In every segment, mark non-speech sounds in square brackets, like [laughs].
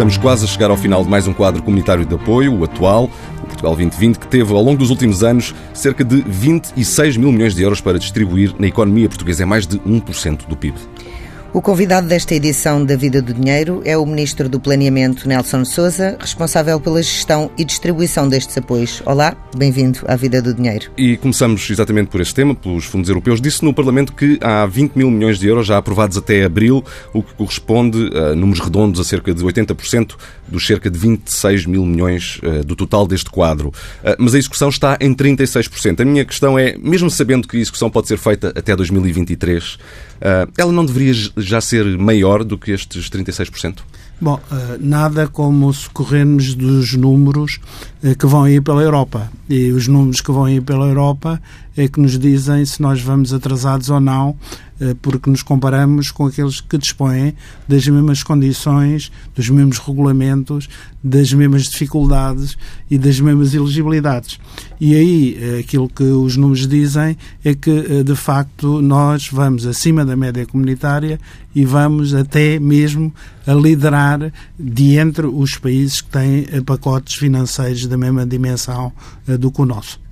Estamos quase a chegar ao final de mais um quadro comunitário de apoio, o atual, o Portugal 2020, que teve ao longo dos últimos anos cerca de 26 mil milhões de euros para distribuir na economia portuguesa. É mais de 1% do PIB. O convidado desta edição da Vida do Dinheiro é o Ministro do Planeamento, Nelson Souza, responsável pela gestão e distribuição destes apoios. Olá, bem-vindo à Vida do Dinheiro. E começamos exatamente por este tema, pelos fundos europeus. Disse no Parlamento que há 20 mil milhões de euros já aprovados até abril, o que corresponde a números redondos a cerca de 80% dos cerca de 26 mil milhões uh, do total deste quadro. Uh, mas a execução está em 36%. A minha questão é, mesmo sabendo que a execução pode ser feita até 2023, uh, ela não deveria já ser maior do que estes 36%? Bom, eh, nada como socorrermos dos números eh, que vão ir pela Europa. E os números que vão ir pela Europa é que nos dizem se nós vamos atrasados ou não, eh, porque nos comparamos com aqueles que dispõem das mesmas condições, dos mesmos regulamentos, das mesmas dificuldades e das mesmas elegibilidades. E aí, aquilo que os números dizem é que, de facto, nós vamos acima da média comunitária e vamos até mesmo a liderar de entre os países que têm pacotes financeiros da mesma dimensão do que o nosso.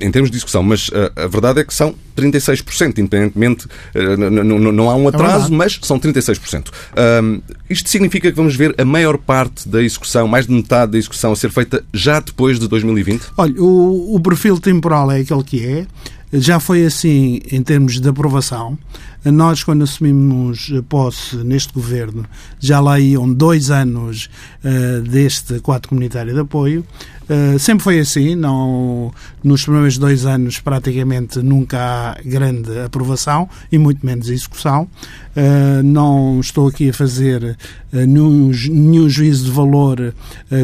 Em termos de discussão, mas uh, a verdade é que são 36%, independentemente, uh, não há um é atraso, mas são 36%. Um, isto significa que vamos ver a maior parte da execução, mais de metade da execução, a ser feita já depois de 2020? Olha, o, o perfil temporal é aquele que é. Já foi assim em termos de aprovação. Nós, quando assumimos posse neste governo, já lá iam dois anos uh, deste quadro comunitário de apoio. Uh, sempre foi assim, não, nos primeiros dois anos praticamente nunca há grande aprovação e muito menos execução. Uh, não estou aqui a fazer uh, nenhum, nenhum, juízo de valor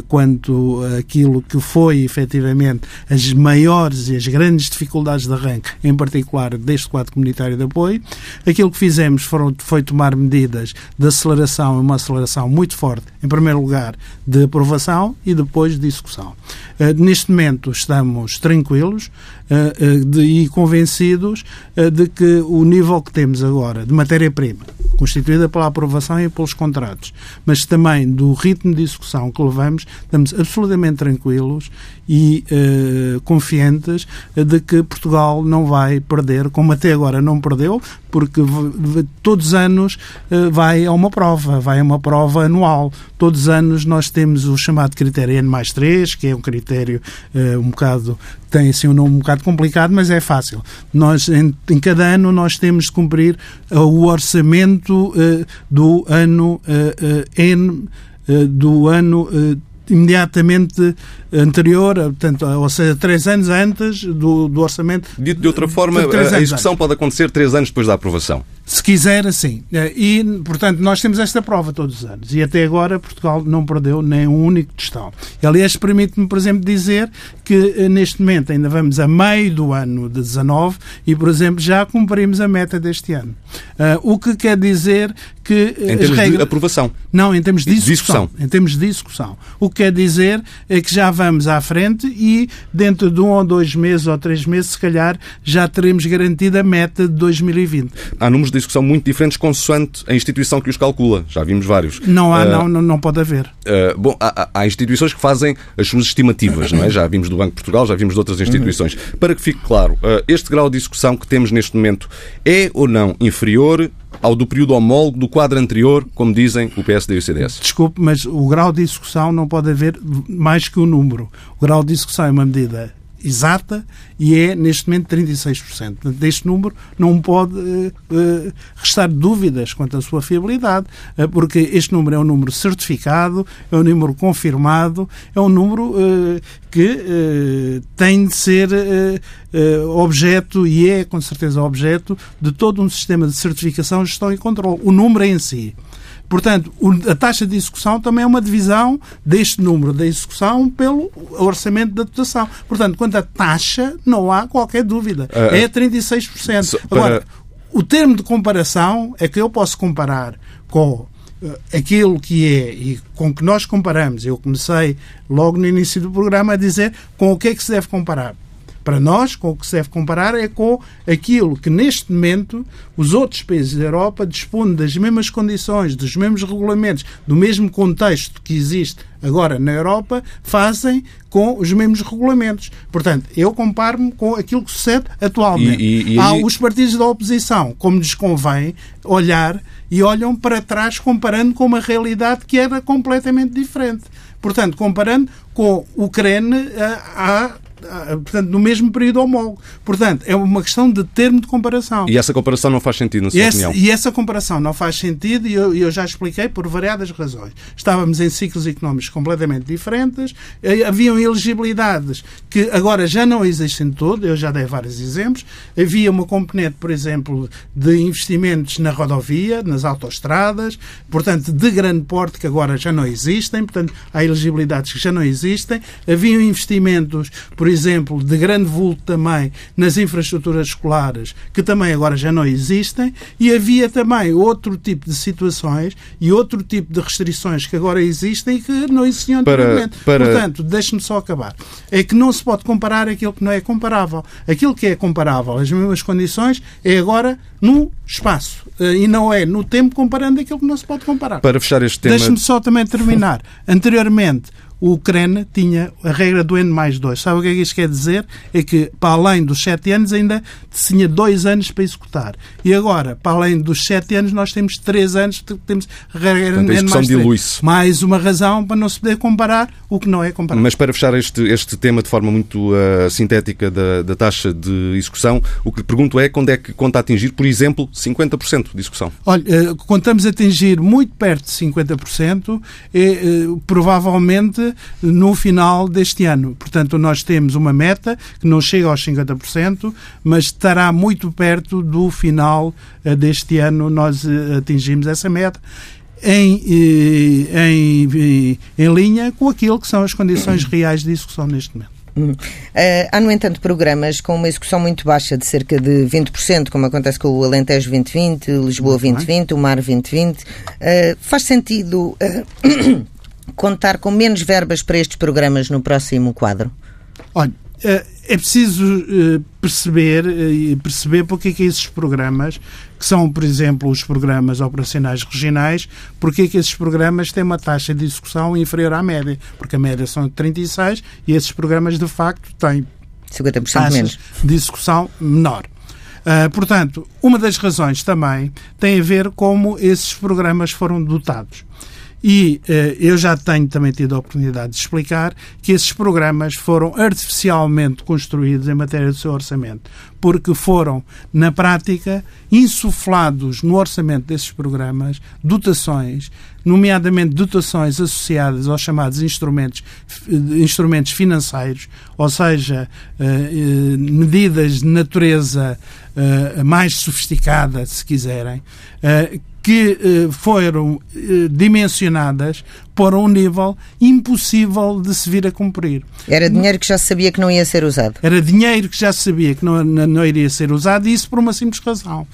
quanto aquilo que foi efetivamente as maiores e as grandes dificuldades de arranque, em particular deste quadro comunitário de apoio. Aquilo que fizemos foram, foi tomar medidas de aceleração, uma aceleração muito forte, em primeiro lugar, de aprovação e depois de execução. Uh, neste momento estamos tranquilos uh, uh, de, e convencidos de que o nível que temos agora de matéria-prima, constituída pela aprovação e pelos contratos, mas também do ritmo de execução que levamos, estamos absolutamente tranquilos e uh, confiantes de que Portugal não vai perder, como até agora não perdeu, porque todos os anos uh, vai a uma prova, vai a uma prova anual. Todos os anos nós temos o chamado critério N mais 3, que é um critério uh, um bocado tem assim um nome um bocado complicado, mas é fácil. Nós, em, em cada ano, nós temos de cumprir uh, o orçamento uh, do ano uh, N, do ano imediatamente anterior, portanto, ou seja, três anos antes do, do orçamento. Dito de outra forma, de a execução antes. pode acontecer três anos depois da aprovação. Se quiser, assim. E, portanto, nós temos esta prova todos os anos. E até agora Portugal não perdeu nem um único tostão. Aliás, permite-me, por exemplo, dizer que eh, neste momento ainda vamos a meio do ano de 19 e, por exemplo, já cumprimos a meta deste ano. Uh, o que quer dizer que. Eh, em termos regras... de aprovação. Não, em termos de execução. Em termos de execução. O que quer dizer é que já vamos à frente e dentro de um ou dois meses ou três meses, se calhar, já teremos garantido a meta de 2020. Há números de execução muito diferentes consoante a instituição que os calcula. Já vimos vários. Não há, uh, não, não, não pode haver. Uh, bom, há, há, instituições que fazem as suas estimativas, não é? Já vimos do Banco de Portugal, já vimos de outras instituições. Uhum. Para que fique claro, uh, este grau de execução que temos neste momento é ou não inferior ao do período homólogo do quadro anterior, como dizem o PSD e o CDS? Desculpe, mas o grau de execução não pode haver mais que o um número. O grau de execução é uma medida exata e é neste momento 36%. Deste número não pode uh, uh, restar dúvidas quanto à sua fiabilidade, uh, porque este número é um número certificado, é um número confirmado, é um número que tem de ser objeto e é com certeza objeto de todo um sistema de certificação, gestão e controle. O número em si. Portanto, a taxa de execução também é uma divisão deste número da execução pelo orçamento da dotação. Portanto, quanto à taxa, não há qualquer dúvida. Uh, é 36%. Agora, o termo de comparação é que eu posso comparar com uh, aquilo que é e com que nós comparamos. Eu comecei logo no início do programa a dizer com o que é que se deve comparar Para nós, com o que se deve comparar é com aquilo que neste momento os outros países da Europa dispõem das mesmas condições, dos mesmos regulamentos, do mesmo contexto que existe agora na Europa, fazem com os mesmos regulamentos. Portanto, eu comparo-me com aquilo que sucede atualmente. E, e, e... Há os partidos da oposição, como lhes convém, olhar e olham para trás comparando com uma realidade que era completamente diferente. Portanto, comparando com Ucrânia eh, há portanto, no mesmo período homólogo. Portanto, é uma questão de termo de comparação. E essa comparação não faz sentido, na sua e opinião? Essa, e essa comparação não faz sentido, e eu, eu, já expliquei por variadas razões. Estávamos em ciclos económicos completamente diferentes, haviam elegibilidades que agora já não existem de todo, eu já dei vários exemplos. Havia uma componente, por exemplo, de investimentos na rodovia, nas autoestradas, portanto, de grande porte, que agora já não existem, portanto, há elegibilidades que já não existem. Haviam investimentos, por por exemplo, de grande vulto também nas infraestruturas escolares, que também agora já não existem, e havia também outro tipo de situações e outro tipo de restrições que agora existem e que não existiam anteriormente. Para, para... Portanto, deixe-me só acabar. É que não se pode comparar aquilo que não é comparável. Aquilo que é comparável, as mesmas condições, é agora no espaço eh, e não é no tempo comparando aquilo que não se pode comparar. Para fechar este tema. Deixe-me só também terminar. [laughs] Anteriormente, o Ucrânia tinha a regra do N mais 2. Sabe o que é que isto quer dizer? É que, para além dos 7 anos, ainda tinha 2 anos para executar. E agora, para além dos 7 anos, nós temos 3 anos, temos a regra Portanto, N mais 3. Mais uma razão para não se poder comparar o que não é comparar. Mas para fechar este, este tema de forma muito uh, sintética da, da taxa de execução, o que lhe pergunto é quando é que conta atingir, por exemplo, 50% de execução? Olha, uh, contamos atingir muito perto de 50%, e, uh, provavelmente no final deste ano. Portanto, nós temos uma meta que não chega aos 50%, mas estará muito perto do final eh, deste ano. Nós eh, atingimos essa meta. Em, eh, em, em linha com aquilo que são as condições [coughs] reais de execução neste momento. Uh, há, no entanto, programas com uma execução muito baixa, de cerca de 20%, como acontece com o Alentejo 2020, Lisboa 2020, o Mar 2020. Uh, faz sentido uh, contar com menos verbas para estes programas no próximo quadro? Olha, eh, é preciso eh, perceber e perceber porque é que esses programas, que são, por exemplo, os programas operacionais regionais, porque é que esses programas têm uma taxa de execução inferior à média, porque a média são 36 e esses programas, de facto, têm 50% menos. de execução menor. Uh, portanto, uma das razões também tem a ver como esses programas foram dotados. E eh, eu já tenho também tido a oportunidade de explicar que esses programas foram artificialmente construídos em matéria de seu orçamento, porque foram, na prática, insuflados no orçamento desses programas dotações, nomeadamente dotações associadas aos chamados instrumentos, eh, instrumentos financeiros, ou seja, eh, eh, medidas de natureza eh, mais sofisticada, se quiserem, que eh, foram eh, dimensionadas para um nível impossível de se vir a cumprir. Era dinheiro que já sabia que não ia ser usado. Era dinheiro que já sabia que não, não iria ser usado, e isso por uma simples razão.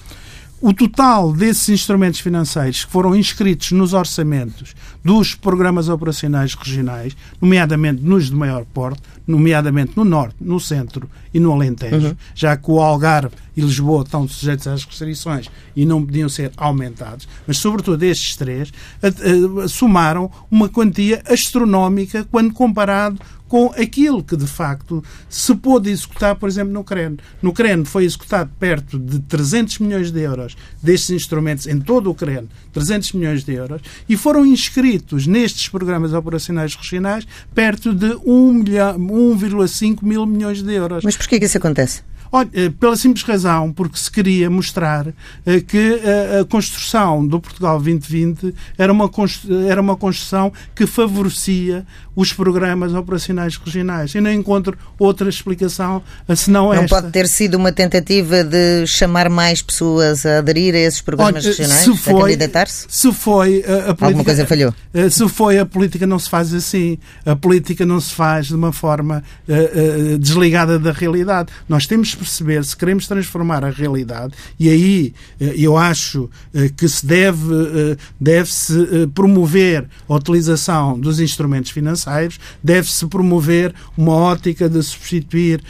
O total desses instrumentos financeiros que foram inscritos nos orçamentos dos programas operacionais regionais, nomeadamente nos de maior porte, nomeadamente no Norte, no Centro e no Alentejo, uhum. já que o Algarve e Lisboa estão sujeitos às restrições e não podiam ser aumentados, mas sobretudo estes três, somaram uma quantia astronómica quando comparado com aquilo que de facto se pôde executar, por exemplo, no CREN. No CREN foi executado perto de 300 milhões de euros destes instrumentos em todo o CREN, 300 milhões de euros, e foram inscritos nestes programas operacionais regionais perto de 1,5 mil milhões de euros. Mas porquê que isso acontece? Olha, eh, pela simples razão, porque se queria mostrar eh, que eh, a construção do Portugal 2020 era uma, era uma construção que favorecia os programas operacionais regionais. Eu não encontro outra explicação senão não esta. Não pode ter sido uma tentativa de chamar mais pessoas a aderir a esses programas Olha, regionais, se foi, a candidatar-se? Se foi a, política... Alguma coisa falhou? Se foi a política não se faz assim. A política não se faz de uma forma uh, uh, desligada da realidade. Nós temos perceber se queremos transformar a realidade, e aí eh, eu acho eh, que se deve, eh, deve-se promover a utilização dos instrumentos financeiros, deve-se promover uma ótica de substituir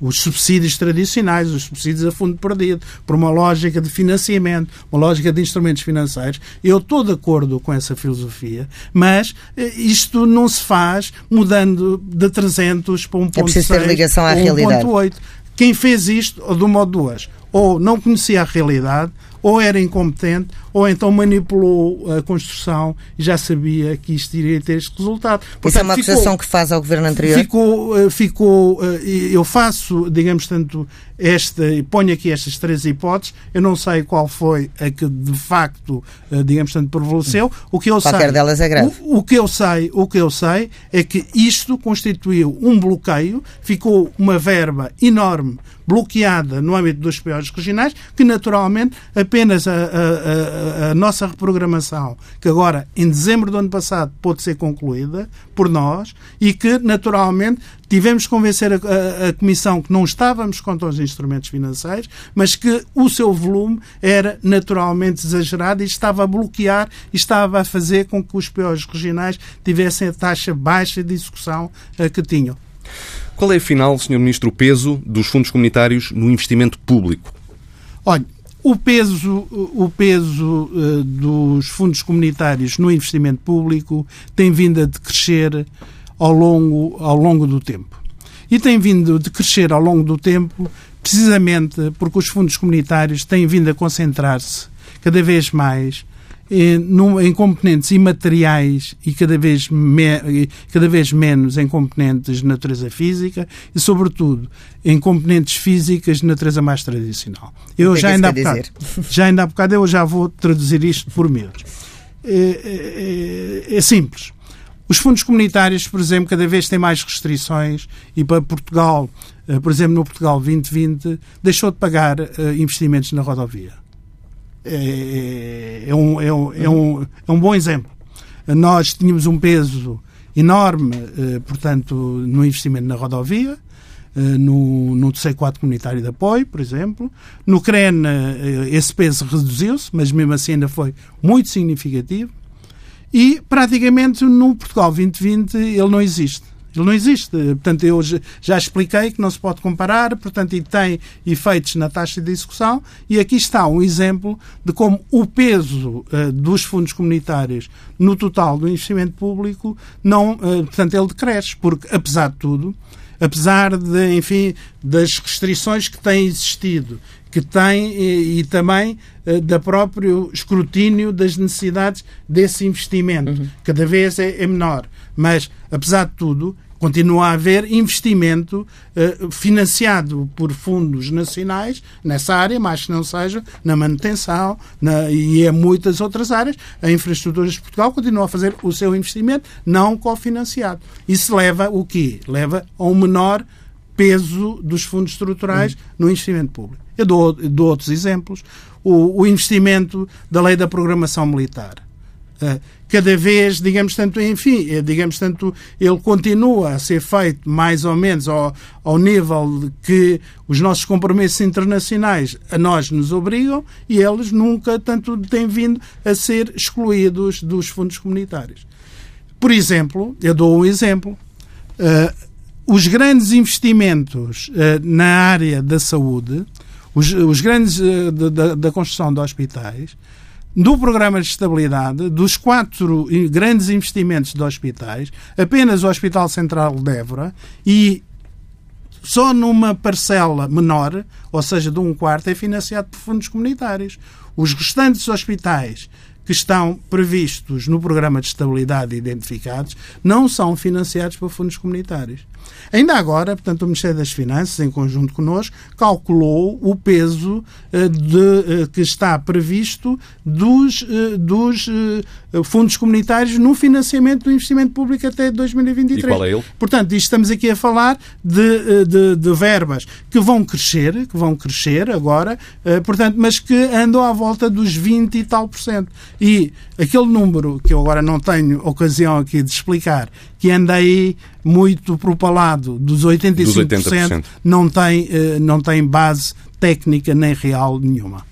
os subsídios tradicionais, os subsídios a fundo perdido, por uma lógica de financiamento, uma lógica de instrumentos financeiros. Eu estou de acordo com essa filosofia, mas isto não se faz mudando de 300 para 1.6 é preciso ter ligação à realidade. 1.8. Quem fez isto, de uma ou duas, ou não conhecia a realidade, ou era incompetente, ou então manipulou a construção e já sabia que isto iria ter este resultado. Portanto, Isso é uma acusação ficou, que faz ao governo anterior? Ficou, eh, ficou, eh, eu faço, digamos, tanto esta, ponho aqui estas três hipóteses, eu não sei qual foi a que de facto, eh, digamos, tanto prevaleceu. O que eu Qualquer sei, delas é grave. O, o, que eu sei, o que eu sei é que isto constituiu um bloqueio, ficou uma verba enorme bloqueada no âmbito dos piores regionais, que naturalmente apenas a, a, a, a, nossa reprogramação, que agora em dezembro do ano passado pôde ser concluída por nós e que naturalmente tivemos que convencer a, Comissão que não estávamos contra os instrumentos financeiros, mas que o seu volume era naturalmente exagerado e estava a bloquear e estava a fazer com que os piores regionais tivessem a taxa baixa de execução que tinham. Qual é, afinal, Sr. Ministro, o peso dos fundos comunitários no investimento público? Olha, o peso, o peso uh, dos fundos comunitários no investimento público tem vindo a decrescer ao longo, ao longo do tempo. E tem vindo a crescer ao longo do tempo precisamente porque os fundos comunitários têm vindo a concentrar-se cada vez mais em, componentes imateriais e cada vez, me, cada vez menos em componentes de natureza física e, sobretudo, em componentes físicas de natureza mais tradicional. Eu já ainda, bocado, [laughs] já ainda há bocado eu já vou traduzir isto por miúdos. É, é, é, é simples. Os fundos comunitários, por exemplo, cada vez têm mais restrições e para Portugal, eh, por exemplo, no Portugal 2020, deixou de pagar eh, investimentos na rodovia é, é, um, é, um, é, um, é um bom exemplo. Nós tínhamos um peso enorme, eh, portanto, no investimento na rodovia, eh, no, no C4 comunitário de apoio, por exemplo. No CREN, eh, esse peso reduziu-se, mas mesmo assim ainda foi muito significativo. E, praticamente, no Portugal 2020, ele não existe. Ele não existe. Portanto, eu já expliquei que não se pode comparar, portanto, e tem efeitos na taxa de execução. E aqui está um exemplo de como o peso uh, dos fundos comunitários no total do investimento público não, uh, portanto, ele decresce, porque, apesar de tudo, apesar de, enfim, das restrições que têm existido, que tem e, e também uh, da próprio escrutínio das necessidades desse investimento, uhum. cada vez é, é menor. Mas, apesar de tudo, continua a haver investimento uh, financiado por fundos nacionais nessa área, mais que não seja na manutenção na, e em muitas outras áreas. A Infraestruturas de Portugal continua a fazer o seu investimento não cofinanciado. Isso leva o quê? Leva a um menor peso dos fundos estruturais uhum. no investimento público. Eu dou, dou outros exemplos. O, o investimento da lei da programação militar eh, cada vez, digamos tanto, enfim, eh, digamos tanto, ele continua a ser feito mais ou menos ao, ao nível que os nossos compromissos internacionais a nós nos obrigam e eles nunca tanto têm vindo a ser excluídos dos fundos comunitários. Por exemplo, eu dou um exemplo, uh, os grandes investimentos uh, na área da saúde, os, os grandes uh, da, da construção de hospitais, do programa de estabilidade, dos quatro grandes investimentos de hospitais, apenas o Hospital Central de Évora e só numa parcela menor, ou seja, de um quarto, é financiado por fundos comunitários. Os restantes hospitais que estão previstos no programa de estabilidade identificados não são financiados por fundos comunitários. Ainda agora, portanto, o Ministério das Finanças, em conjunto connosco, calculou o peso uh, de, uh, que está previsto dos, uh, dos fundos comunitários no financiamento do investimento público até 2023. E qual é ele? Portanto, estamos aqui a falar de, de, de verbas que vão crescer, que vão crescer agora, portanto, mas que andam à volta dos 20 e tal por cento. E aquele número que eu agora não tenho ocasião aqui de explicar, que anda aí muito propalado dos 85%, dos 80%. Não, tem, eh, não tem base técnica nem real nenhuma.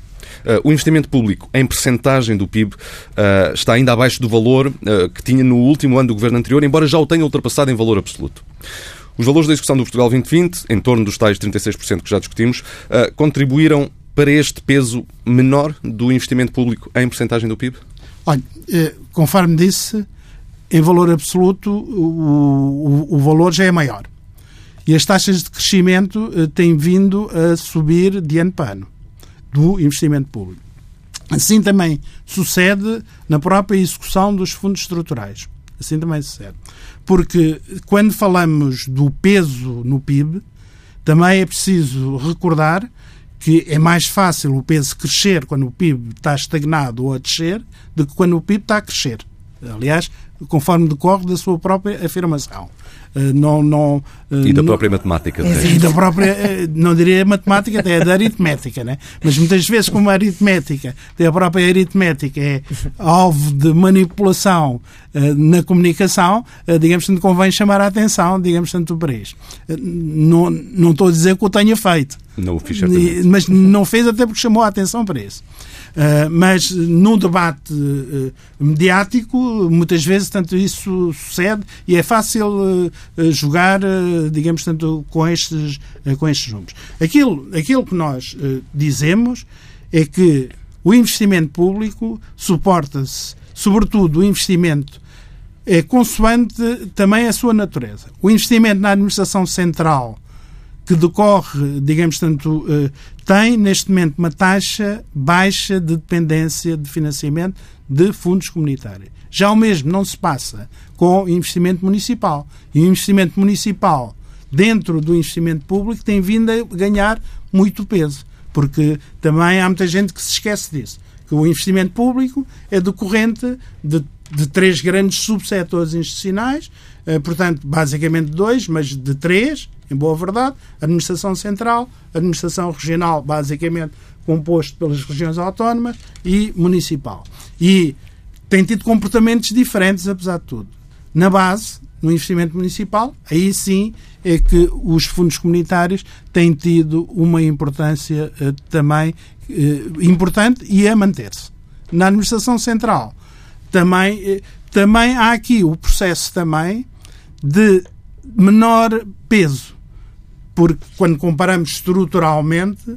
Uh, o investimento público em percentagem do PIB uh, está ainda abaixo do valor uh, que tinha no último ano do governo anterior, embora já o tenha ultrapassado em valor absoluto. Os valores da execução do Portugal 2020, em torno dos tais 36% que já discutimos, contribuíram para este peso menor do investimento público em percentagem do PIB? Olha, conforme disse, em valor absoluto o, o, o valor já é maior. E as taxas de crescimento têm vindo a subir de ano para ano do investimento público. Assim também sucede na própria execução dos fundos estruturais. Assim também sucede. Porque quando falamos do peso no PIB, também é preciso recordar que é mais fácil o peso crescer quando o PIB está estagnado ou a descer do que quando o PIB está a crescer. Aliás, conforme decorre da sua própria afirmação. Eh, não, não, eh, e da própria matemática. E da própria, eh, não diria matemática, até da aritmética, né? mas muitas vezes, como a aritmética, até a própria aritmética é alvo de manipulação na comunicação, digamos que convém chamar a atenção, digamos tanto para isso. Não, não estou a dizer que o tenha feito. Não o fiz certamente. Mas não fez até porque chamou a atenção para isso. Uh, mas num debate uh, mediático, muitas vezes tanto isso sucede e é fácil uh, jogar, digamos, tanto com estes, com estes números. Aquilo, aquilo que nós dizemos é que o investimento público suporta-se, sobretudo o investimento é consoante também a sua natureza. O investimento na administração central que decorre, digamos tanto, eh, tem neste momento uma taxa baixa de dependência de financiamento de fundos comunitários. Já o mesmo não se passa com investimento municipal. E o investimento municipal, dentro do investimento público, tem vindo a ganhar muito peso. Porque também há muita gente que se esquece disso. Que o investimento público é decorrente de, de três grandes subsetores institucionais, eh, portanto, basicamente dois, mas de três, em boa verdade, administração central, administração regional, basicamente composto pelas regiões autónomas, e municipal. E tem tido comportamentos diferentes, apesar de tudo. Na base, no investimento municipal, aí sim é que os fundos comunitários têm tido uma importância uh, também uh, importante e a manter-se. Na administração central, também, uh, também há aqui o processo também de menor peso porque quando comparamos estruturalmente,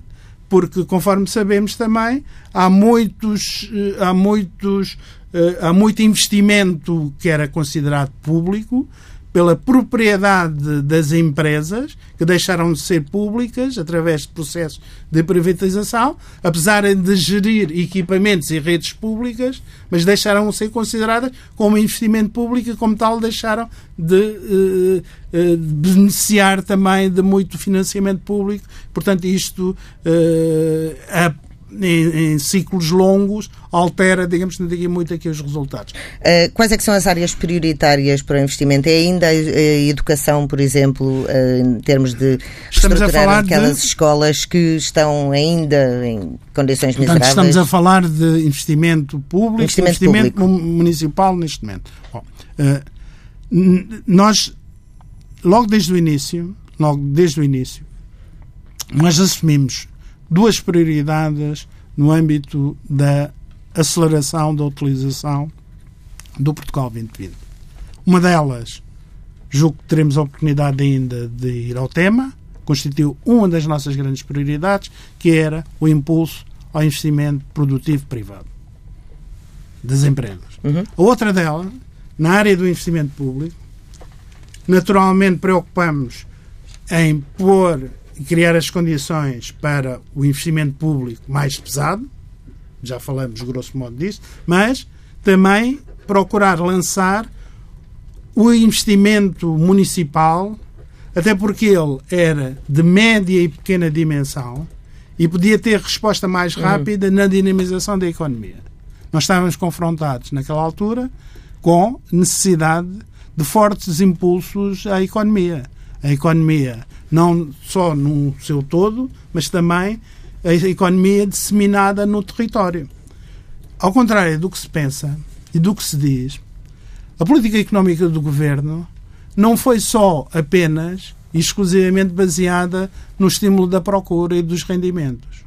porque conforme sabemos também há muitos eh, há muitos eh, há muito investimento que era considerado público pela propriedade das empresas, que deixaram de ser públicas através de processos de privatização, apesar de gerir equipamentos e redes públicas, mas deixaram de ser consideradas como investimento público e, como tal, deixaram de, uh, uh, beneficiar também de muito financiamento público. Portanto, isto uh, a em, em, ciclos longos altera, digamos, muito aqui os resultados. Uh, quais é que são as áreas prioritárias para o investimento? É ainda a, educação, por exemplo, uh, em termos de estamos a falar aquelas de... escolas que estão ainda em condições Portanto, miseráveis? Estamos a falar de investimento público, investimento, investimento público. municipal neste momento. Bom, uh, nós, logo desde o início, logo desde o início, nós assumimos duas prioridades no âmbito da aceleração da utilização do Portugal 2020. Uma delas, julgo que teremos a oportunidade ainda de ir ao tema, constituiu uma das nossas grandes prioridades, que era o impulso ao investimento produtivo privado das empresas. Uhum. A outra dela, na área do investimento público, naturalmente preocupamos em pôr e criar as condições para o investimento público mais pesado, já falamos grosso modo disso, mas também procurar lançar o investimento municipal, até porque ele era de média e pequena dimensão e podia ter resposta mais uhum. rápida na dinamização da economia. Nós estávamos confrontados naquela altura com necessidade de fortes impulsos à economia. A economia não só no seu todo, mas também a economia disseminada no território. ao contrário do que se pensa e do que se diz, a política económica do governo não foi só apenas e exclusivamente baseada no estímulo da procura e dos rendimentos.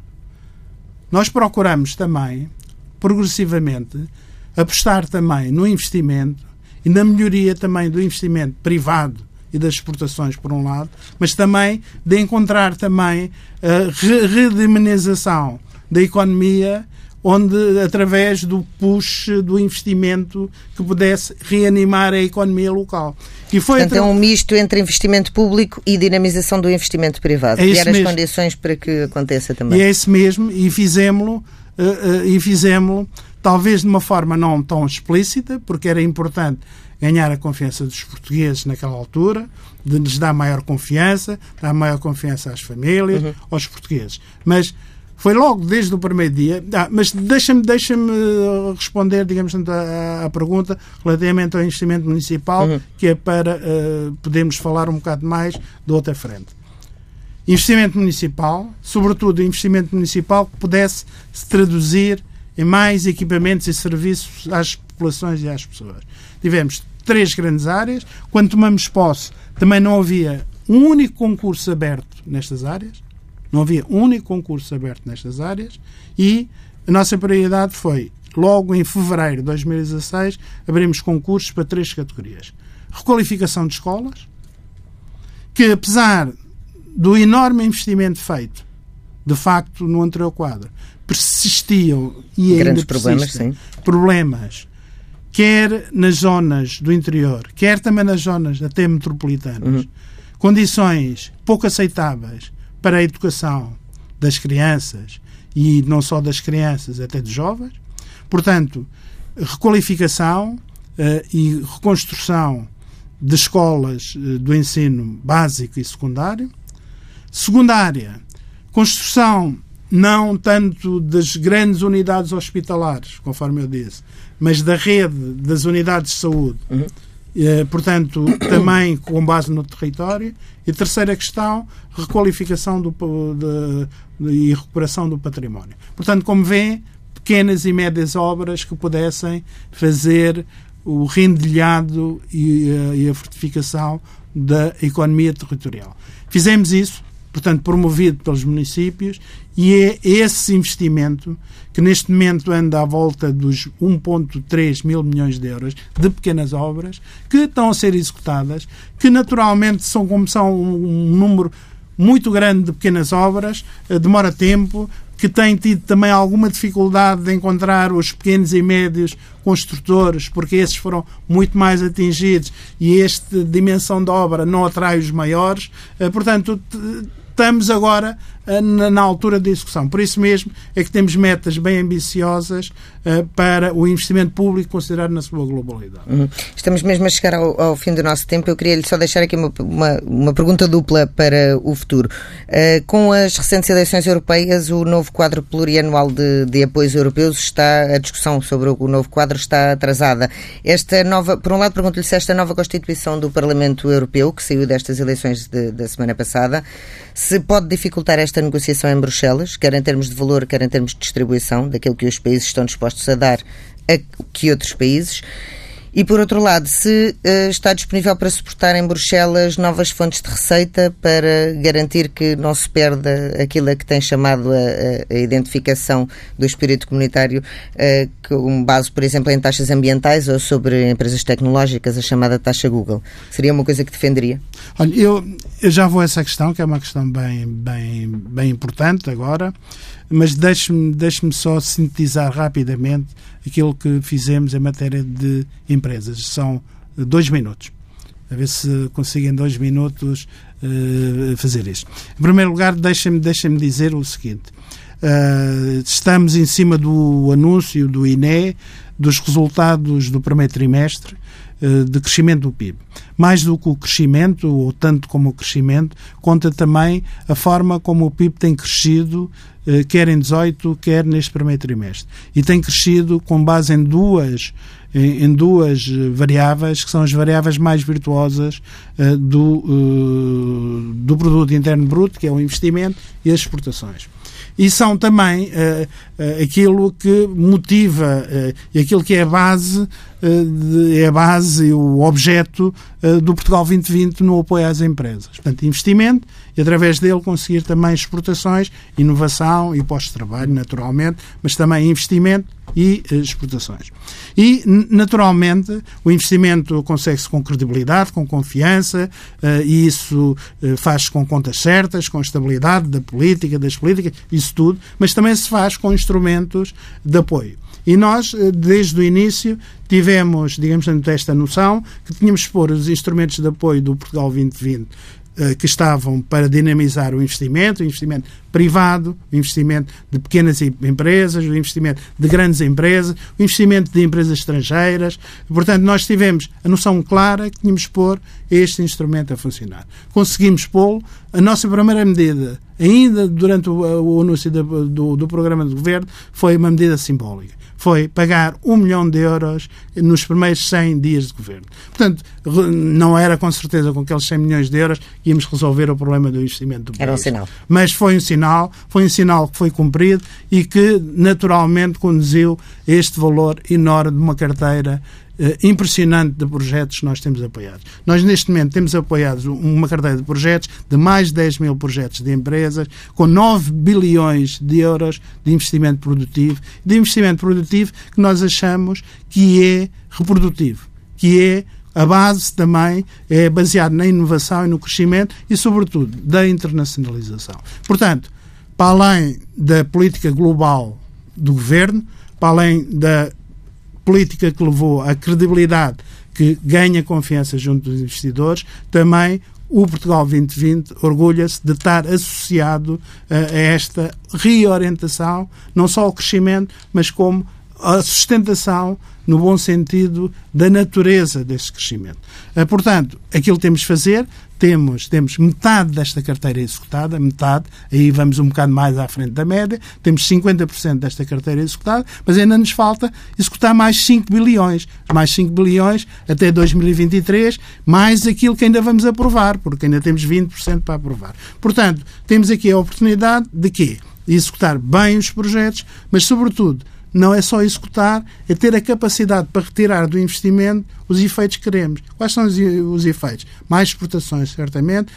Nós procuramos também, progressivamente, apostar também no investimento e na melhoria também do investimento privado e das exportações, por um lado, mas também de encontrar também a redemonização da economia onde através do push do investimento que pudesse reanimar a economia local. E foi Portanto, é um misto entre investimento público e dinamização do investimento privado. É criar as condições para que aconteça também. E é isso mesmo, e fizemos-lo, uh, uh, e fizemos talvez de uma forma não tão explícita, porque era importante ganhar a confiança dos portugueses naquela altura, de lhes dar maior confiança, dar maior confiança às famílias, uhum. aos portugueses. Mas foi logo desde o primeiro dia. Ah, mas deixa-me deixa responder, digamos, à, à, pergunta relativamente ao investimento municipal, uhum. que é para uh, podermos falar um bocado mais de outra frente. Investimento municipal, sobretudo investimento municipal que pudesse se traduzir em mais equipamentos e serviços às populações e às pessoas. Tivemos três grandes áreas. Quando tomamos posse, também não havia um único concurso aberto nestas áreas não havia um único concurso aberto nestas áreas e a nossa prioridade foi, logo em fevereiro de 2016, abrimos concursos para três categorias. Requalificação de escolas, que apesar do enorme investimento feito, de facto, no anterior quadro, persistiam e Grandes problemas, sim. problemas, quer nas zonas do interior, quer também nas zonas até metropolitanas, uhum. condições pouco aceitáveis para a educação das crianças e não só das crianças, até dos jovens. Portanto, requalificação uh, e reconstrução de escolas uh, do ensino básico e secundário. Secundária, construção não tanto das grandes unidades hospitalares, conforme eu disse, mas da rede das unidades de saúde. Uhum eh, portanto, também com base no território. E terceira questão, requalificação do, de, de, e recuperação do património. Portanto, como vê, pequenas e médias obras que pudessem fazer o rendilhado e, eh, e a fortificação da economia territorial. Fizemos isso, portanto, promovido pelos municípios, e é esse investimento que neste momento anda à volta dos 1,3 mil milhões de euros de pequenas obras que estão a ser executadas, que naturalmente são como são um número muito grande de pequenas obras, eh, demora tempo, que têm tido também alguma dificuldade de encontrar os pequenos e médios construtores, porque esses foram muito mais atingidos e esta dimensão da obra não atrai os maiores. Eh, portanto, estamos agora na, na, altura da execução. Por isso mesmo é que temos metas bem ambiciosas uh, para o investimento público considerado na sua globalidade. Uhum. Estamos mesmo a chegar ao, ao, fim do nosso tempo. Eu queria lhe só deixar aqui uma, uma, uma pergunta dupla para o futuro. Uh, com as recentes eleições europeias, o novo quadro plurianual de, de apoios europeus está, a discussão sobre o novo quadro está atrasada. Esta nova, por um lado, pergunto-lhe se esta nova Constituição do Parlamento Europeu, que saiu destas eleições de, da semana passada, se pode dificultar esta negociação em Bruxelas, quer em termos de valor, quer em termos de distribuição, daquilo que os países estão dispostos a dar a que outros países. E, por outro lado, se uh, está disponível para suportar em Bruxelas novas fontes de receita para garantir que não se perda aquilo a que tem chamado a, a identificação do espírito comunitário, uh, com base, por exemplo, em taxas ambientais ou sobre empresas tecnológicas, a chamada taxa Google. Seria uma coisa que defenderia? Olha, eu, eu já vou a essa questão, que é uma questão bem, bem, bem importante agora, mas deixe-me deixe só sintetizar rapidamente aquilo que fizemos em matéria de empresas. São dois minutos. A ver se consigo em dois minutos uh, fazer isto. Em primeiro lugar, deixem-me deixem dizer o seguinte. Uh, estamos em cima do anúncio do INE dos resultados do primeiro trimestre de crescimento do PIB. Mais do que o crescimento, ou tanto como o crescimento, conta também a forma como o PIB tem crescido eh, quer em 18, quer neste primeiro trimestre. E tem crescido com base em duas em, duas variáveis, que são as variáveis mais virtuosas do, do produto interno bruto, que é o investimento e as exportações e são também uh, uh, aquilo que motiva uh, e aquilo que é a base é a base e o objeto do Portugal 2020 no apoio às empresas. Portanto, investimento e através dele conseguir também exportações, inovação e postos de trabalho, naturalmente, mas também investimento e exportações. E, naturalmente, o investimento consegue-se com credibilidade, com confiança, e isso faz-se com contas certas, com estabilidade da política, das políticas, isso tudo, mas também se faz com instrumentos de apoio. E nós, eh, desde o início, tivemos, digamos, esta noção que tínhamos que pôr os instrumentos de apoio do Portugal 2020 eh, que estavam para dinamizar o investimento, o investimento privado, o investimento de pequenas empresas, o investimento de grandes empresas, o investimento de empresas estrangeiras. Portanto, nós tivemos a noção clara que tínhamos que pôr este instrumento a funcionar. Conseguimos pô-lo. A nossa primeira medida, ainda durante o, o anúncio do, do, do programa de governo, foi uma medida simbólica foi pagar um milhão de euros nos primeiros 100 dias de governo. Portanto, não era com certeza com aqueles 100 milhões de euros que íamos resolver o problema do investimento do país. Era um sinal. Mas foi um sinal, foi um sinal que foi cumprido e que naturalmente conduziu a este valor enorme de uma carteira impressionante de projetos que nós temos apoiados. Nós, neste momento, temos apoiados uma carteira de projetos de mais de 10 mil projetos de empresas, com 9 bilhões de euros de investimento produtivo, de investimento produtivo que nós achamos que é reprodutivo, que é a base também é baseada na inovação e no crescimento e, sobretudo, da internacionalização. Portanto, para além da política global do governo, para além da política que levou à credibilidade que ganha confiança junto dos investidores, também o Portugal 2020 orgulha-se de estar associado a esta reorientação, não só ao crescimento, mas como a sustentação no bom sentido da natureza deste crescimento. Eh, portanto, aquilo que temos de fazer, temos, temos metade desta carteira executada, metade, aí vamos um bocado mais à frente da média, temos 50% desta carteira executada, mas ainda nos falta executar mais 5 bilhões, mais 5 bilhões até 2023, mais aquilo que ainda vamos aprovar, porque ainda temos 20% para aprovar. Portanto, temos aqui a oportunidade de quê? De executar bem os projetos, mas sobretudo não é só executar, é ter a capacidade para retirar do investimento os efeitos que queremos. Quais são os, efeitos? Mais exportações, certamente.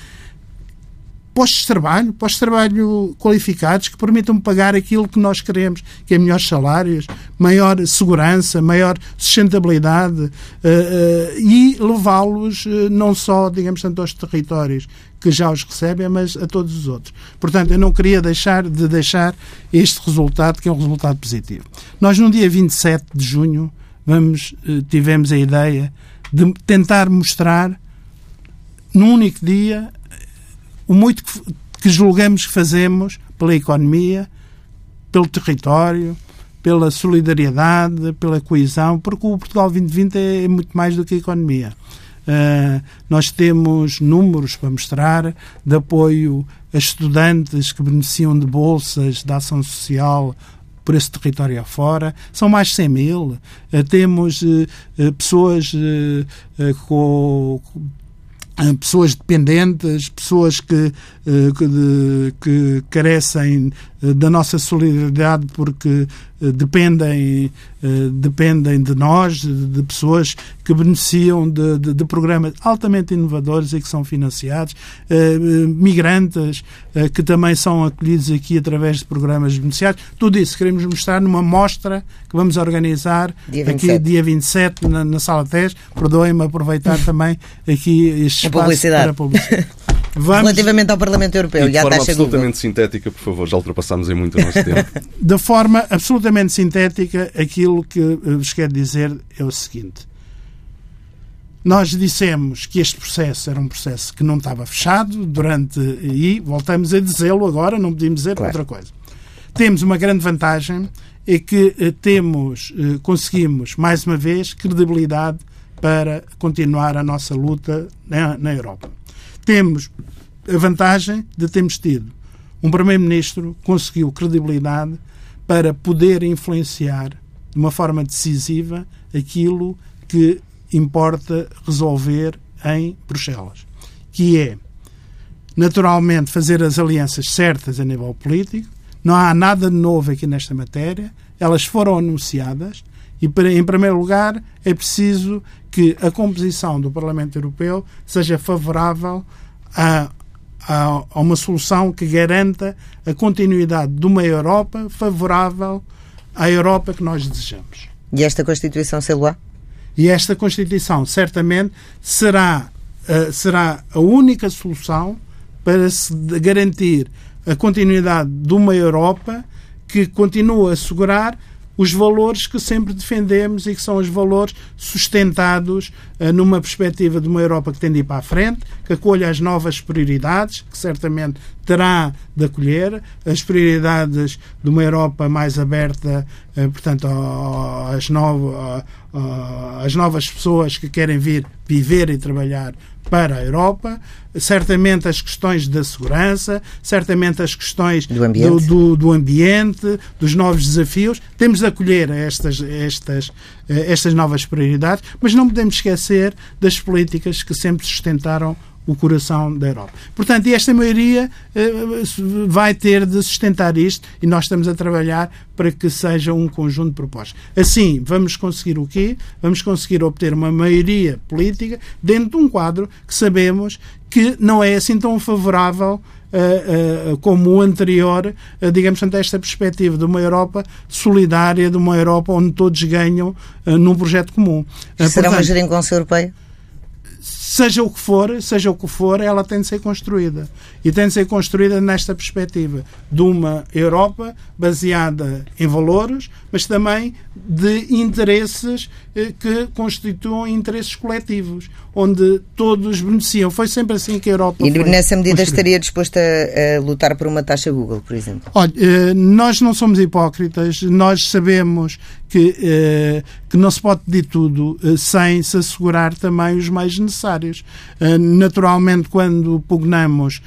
Postos de trabalho, postos de trabalho qualificados que permitam pagar aquilo que nós queremos, que é melhores salários, maior segurança, maior sustentabilidade uh, uh, e levá-los uh, não só, digamos, tanto aos territórios que já os recebem, mas a todos os outros. Portanto, eu não queria deixar de deixar este resultado, que é um resultado positivo. Nós, no dia 27 de junho, vamos, eh, tivemos a ideia de tentar mostrar, num único dia, o muito que julgamos que fazemos pela economia, pelo território, pela solidariedade, pela coesão, porque o Portugal 2020 é muito mais do que a economia. Uh, nós temos números para mostrar de apoio a estudantes que beneficiam de bolsas da ação social por esse território afora. São mais de 100 mil. Uh, temos uh, pessoas com pessoas dependentes, pessoas que, que, de, que carecem da nossa solidariedade porque dependem, dependem de nós, de pessoas que beneficiam de, de, de, programas altamente inovadores e que são financiados, migrantes que também são acolhidos aqui através de programas beneficiados. Tudo isso queremos mostrar numa mostra que vamos organizar dia aqui dia 27 na, na Sala 10. Perdoem-me aproveitar [laughs] também aqui este espaço para publicidade. [laughs] Vamos... Relativamente ao Parlamento Europeu e de forma absolutamente Google. sintética, por favor, já ultrapassámos em muito o nosso tempo. [laughs] De forma absolutamente sintética, aquilo que vos quero dizer é o seguinte. Nós dissemos que este processo era um processo que não estava fechado durante. e voltamos a dizê-lo agora, não podíamos dizer claro. outra coisa. Temos uma grande vantagem, é que eh, temos, eh, conseguimos, mais uma vez, credibilidade para continuar a nossa luta na, na Europa. Temos a vantagem de termos tido um Primeiro-Ministro que conseguiu credibilidade para poder influenciar de uma forma decisiva aquilo que importa resolver em Bruxelas, que é naturalmente fazer as alianças certas a nível político. Não há nada de novo aqui nesta matéria. Elas foram anunciadas e, em primeiro lugar, é preciso que a composição do Parlamento Europeu seja favorável a, a, a uma solução que garanta a continuidade de uma Europa favorável à Europa que nós desejamos. E esta Constituição lá? E esta Constituição certamente será, uh, será a única solução para se garantir a continuidade de uma Europa que continua a assegurar os valores que sempre defendemos e que são os valores sustentados uh, numa perspectiva de uma Europa que tem de ir para a frente, que acolha as novas prioridades, que certamente terá de acolher, as prioridades de uma Europa mais aberta, uh, portanto, novo, às novas pessoas que querem vir viver e trabalhar para a Europa, certamente as questões da segurança, certamente as questões do ambiente, do, do, do ambiente dos novos desafios. Temos de acolher estas, estas, eh, estas novas prioridades, mas não podemos esquecer das políticas que sempre sustentaram o coração da Europa. Portanto, esta maioria eh, vai ter de sustentar isto e nós estamos a trabalhar para que seja um conjunto de propostas. Assim, vamos conseguir o quê? Vamos conseguir obter uma maioria política dentro de um quadro que sabemos que não é assim tão favorável Uh, uh, como o anterior, uh, digamos, ante esta perspectiva de uma Europa solidária, de uma Europa onde todos ganham num projeto comum. Será portanto, uma geringonça europeia? Seja o que for, seja o que for, ela tem de ser construída. E tem de ser construída nesta perspectiva de uma Europa baseada em valores, mas também de interesses eh, que constituem interesses coletivos, onde todos beneficiam. Foi sempre assim que a Europa. E nessa medida estaria disposta a, lutar por uma taxa Google, por exemplo? Olha, eh, nós não somos hipócritas, nós sabemos que, eh, que não se pode pedir tudo sem se assegurar também os meios necessários. Naturalmente, quando pugnamos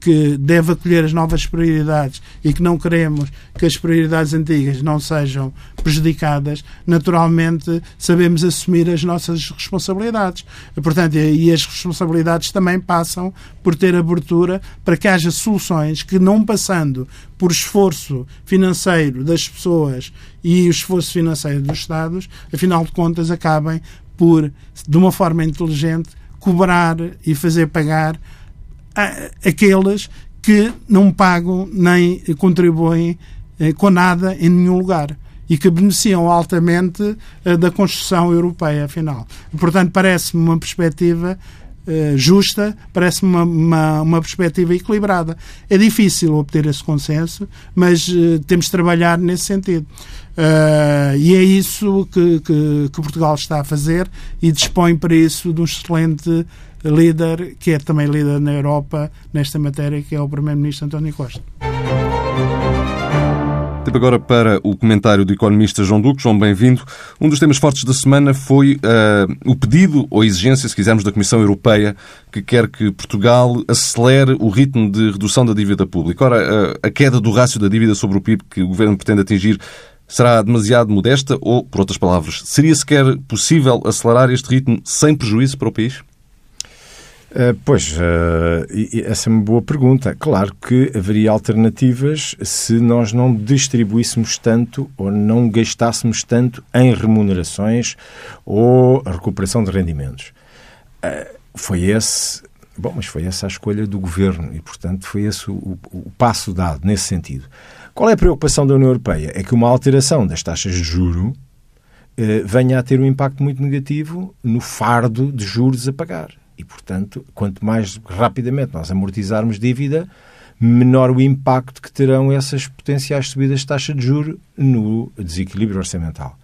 que deve acolher as novas prioridades e que não queremos que as prioridades antigas não sejam prejudicadas, naturalmente sabemos assumir as nossas responsabilidades. Portanto, e as responsabilidades também passam por ter abertura para que haja soluções que, não passando por esforço financeiro das pessoas e o esforço financeiro dos Estados, afinal de contas, acabem por, de uma forma inteligente, cobrar e fazer pagar aqueles que não pagam nem contribuem eh, com nada em nenhum lugar e que beneficiam altamente eh, da construção europeia, afinal. Portanto, parece-me uma perspectiva uh, justa, parece-me uma, uma, uma, perspectiva equilibrada. É difícil obter esse consenso, mas temos de trabalhar nesse sentido. Uh, e é isso que, que, que, Portugal está a fazer e dispõe para isso de um excelente líder, que é também líder na Europa nesta matéria, que é o Primeiro-Ministro António Costa. Tempo agora para o comentário do economista João Duque. João, bem-vindo. Um dos temas fortes da semana foi uh, o pedido ou exigência, se quisermos, da Comissão Europeia que quer que Portugal acelere o ritmo de redução da dívida pública. Ora, uh, a queda do rácio da dívida sobre o PIB que o Governo pretende atingir será demasiado modesta ou, por outras palavras, seria sequer possível acelerar este ritmo sem prejuízo para o país? Uh, pois, uh, essa é uma boa pergunta. Claro que haveria alternativas se nós não distribuíssemos tanto ou não gastássemos tanto em remunerações ou recuperação de rendimentos. Uh, foi esse. Bom, mas foi essa a escolha do governo e, portanto, foi esse o, o passo dado nesse sentido. Qual é a preocupação da União Europeia? É que uma alteração das taxas de juro venha a ter um impacto muito negativo no fardo de juros a pagar. E, portanto, quanto mais rapidamente nós amortizarmos dívida, menor o impacto que terão essas potenciais subidas de taxa de juro no desequilíbrio orçamental.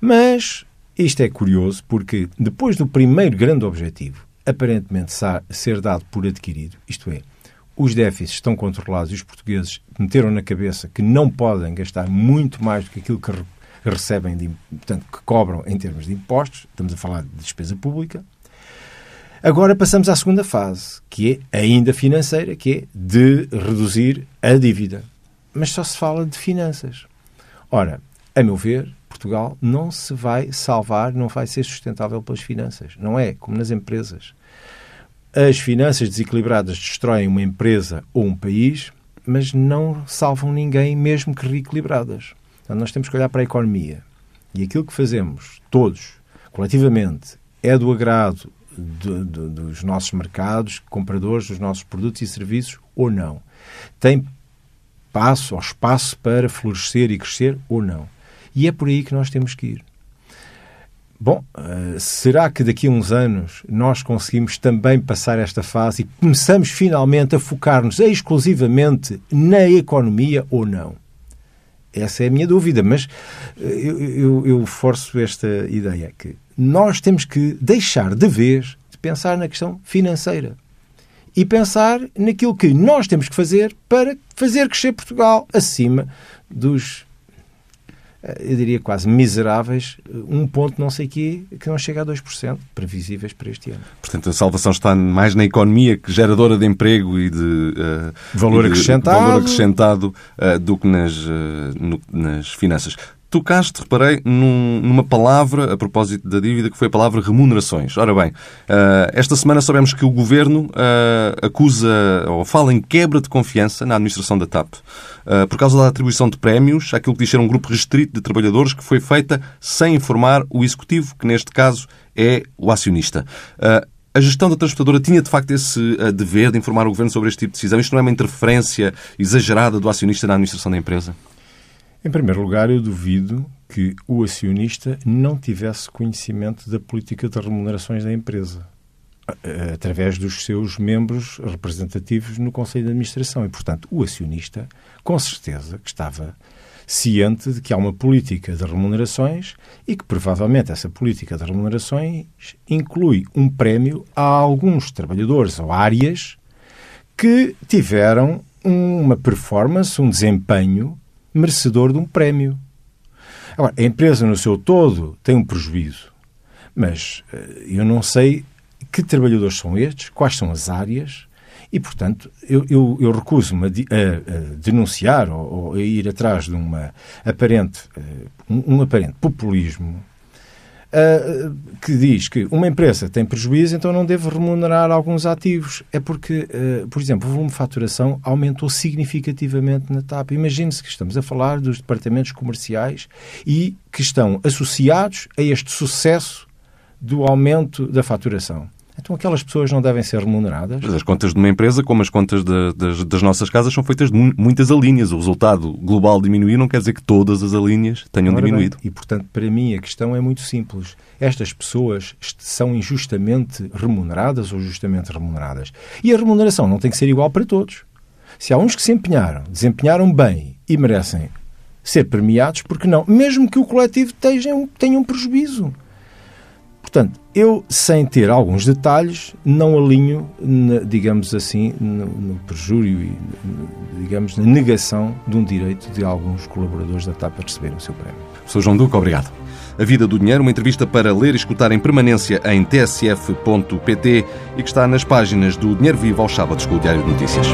Mas isto é curioso porque depois do primeiro grande objetivo, aparentemente ser dado por adquirido, isto é, os déficits estão controlados e os portugueses meteram na cabeça que não podem gastar muito mais do que aquilo que recebem, de, portanto, que cobram em termos de impostos, estamos a falar de despesa pública, Agora passamos à segunda fase, que é ainda financeira, que é de reduzir a dívida. Mas só se fala de finanças. Ora, a meu ver, Portugal não se vai salvar, não vai ser sustentável pelas finanças. Não é como nas empresas. As finanças desequilibradas destroem uma empresa ou um país, mas não salvam ninguém, mesmo que reequilibradas. Então, nós temos que olhar para a economia. E aquilo que fazemos, todos, coletivamente, é do agrado dos nossos mercados, compradores dos nossos produtos e serviços ou não. Tem passo ou espaço para florescer e crescer ou não. E é por aí que nós temos que ir. Bom, uh, será que daqui a uns anos nós conseguimos também passar esta fase e começamos finalmente a focar-nos exclusivamente na economia ou não? Essa é a minha dúvida, mas uh, eu, eu, eu forço esta ideia que nós temos que deixar de vez de pensar na questão financeira e pensar naquilo que nós temos que fazer para fazer crescer Portugal acima dos, eh, eu diria quase miseráveis, um ponto não sei quê, que não chega a 2%, previsíveis para este ano. Portanto, a salvação está mais na economia que geradora de emprego e de, uh, valor, e de acrescentado. valor acrescentado uh, do que nas, uh, no, nas finanças tocaste, reparei, num, numa palavra a propósito da dívida, que foi a palavra remunerações. Ora bem, uh, esta semana sabemos que o Governo uh, acusa ou fala em quebra de confiança na administração da TAP uh, por causa da atribuição de prémios àquilo que diz ser um grupo restrito de trabalhadores que foi feita sem informar o Executivo, que neste caso é o acionista. A gestão da transportadora tinha de facto esse dever de informar o Governo sobre este tipo de decisão? Isto não é uma interferência exagerada do acionista na administração da empresa? Em primeiro lugar, eu duvido que o acionista não tivesse conhecimento da política de remunerações da empresa através dos seus membros representativos no Conselho de Administração. E, portanto, o acionista, com certeza, que estava ciente de que há uma política de remunerações e que provavelmente essa política de remunerações inclui um prémio a alguns trabalhadores ou áreas que tiveram uma performance, um desempenho merecedor de um prémio. Agora, a empresa no seu todo tem um prejuízo, mas eh, eu não sei que trabalhadores são estes, quais são as áreas, e, portanto, eu, eu, eu recuso-me a, a, denunciar ou, ou, a ir atrás de uma aparente, eh, um, um aparente populismo uh, que diz que uma empresa tem prejuízo, então não deve remunerar alguns ativos. É porque, uh, por exemplo, o volume de faturação aumentou significativamente na TAP. Imagine-se que estamos a falar dos departamentos comerciais e que estão associados a este sucesso do aumento da faturação. Então aquelas pessoas não devem ser remuneradas? Mas as contas de uma empresa, como as contas de, das, das, nossas casas, são feitas de muitas alíneas. O resultado global diminuir não quer dizer que todas as alíneas tenham Ora diminuído. Bem, e, portanto, para mim a questão é muito simples. Estas pessoas são injustamente remuneradas ou justamente remuneradas. E a remuneração não tem que ser igual para todos. Se há uns que se empenharam, desempenharam bem e merecem ser premiados, porque não? Mesmo que o coletivo tenha um, tenha um prejuízo. Portanto, eu, sem ter alguns detalhes, não alinho, digamos assim, no, no prejúrio e, digamos, na negação de um direito de alguns colaboradores da TAP a receberem o seu prémio. Sr. João Duque, obrigado. A Vida do Dinheiro, uma entrevista para ler e escutar em permanência em tsf.pt e que está nas páginas do Dinheiro Vivo aos sábados com o Diário de Notícias.